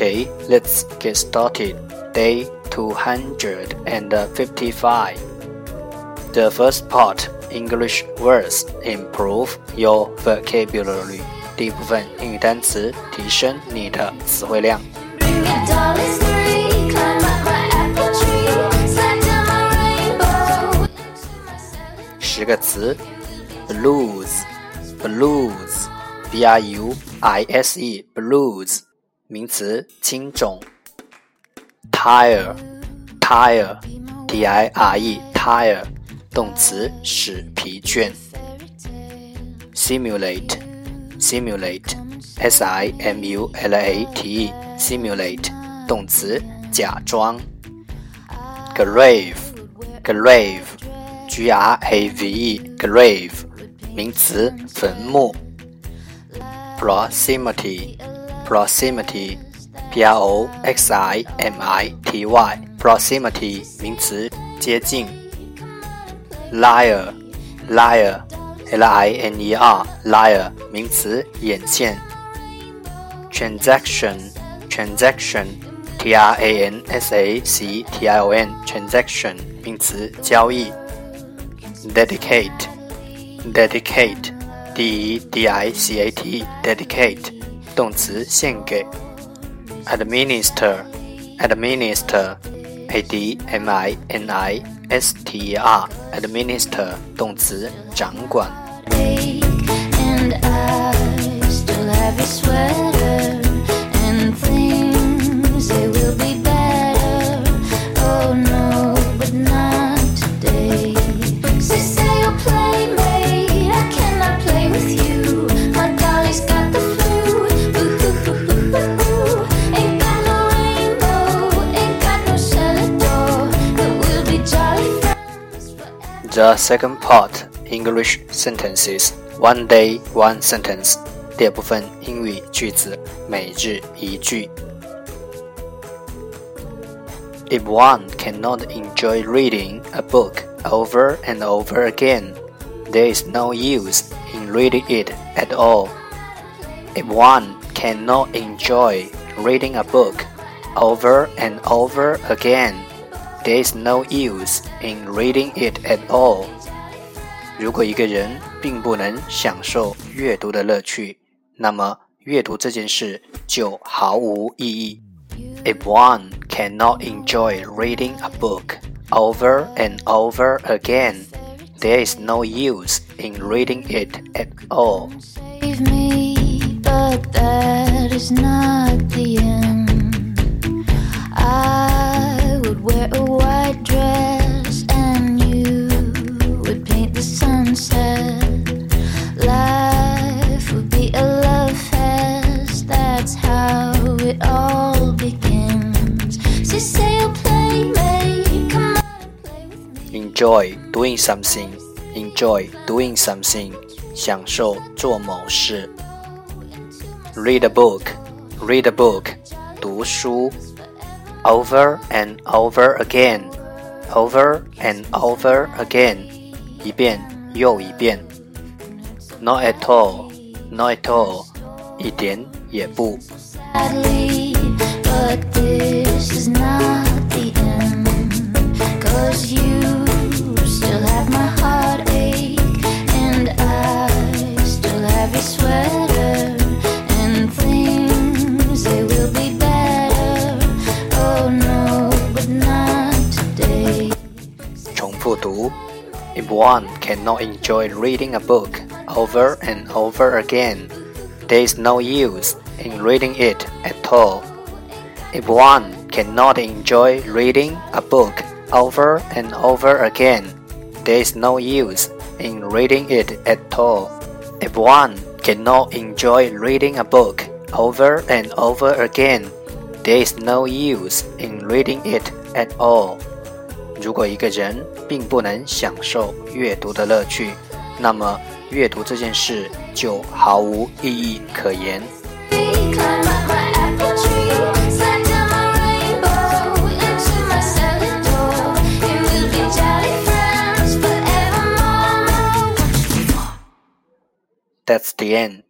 Okay, let's get started. Day 255. The first part English words improve your vocabulary. 第一部分英语单词提升你的词汇量。十个词：bruise，blues，b r u i s bruise. 名词，轻重。tire，tire，t i r e，tire，动词，使疲倦。simulate，simulate，s i m u l a t e，simulate，动词，假装。grave，grave，g r a v e，grave，名词，坟墓。proximity proximity p r o x i m i t y proximity 名词，接近。liner liner l i n e r liner 名词，眼线。transaction transaction t r a n s a c t i o n transaction 名词，交易。dedicate dedicate d e d i c a t dedicate 动词，献给。administer，administer，a d m i n i s t e r，administer，动词，掌管。 The second part English sentences one day one sentence 第二部分英语句子每日一句。If one cannot enjoy reading a book over and over again, there is no use in reading it at all. If one cannot enjoy reading a book over and over again, there is no use in reading it at all. 如果一个人并不能享受阅读的乐趣，那么阅读这件事就毫无意义。If one cannot enjoy reading a book over and over again, there is no use in reading it at all. enjoy doing something, enjoy doing something，享受做某事。Read a book, read a book，读书。Over and over again, over and over again，一遍又一遍。Not at all, not at all，一点也不。Sadly, but this is not the end. Cause you one cannot enjoy reading a book over and over again, there is no use in reading it at all. If one cannot enjoy reading a book over and over again, there is no use in reading it at all. If one cannot enjoy reading a book over and over again, there is no use in reading it at all. 如果一个人并不能享受阅读的乐趣，那么阅读这件事就毫无意义可言。That's the end。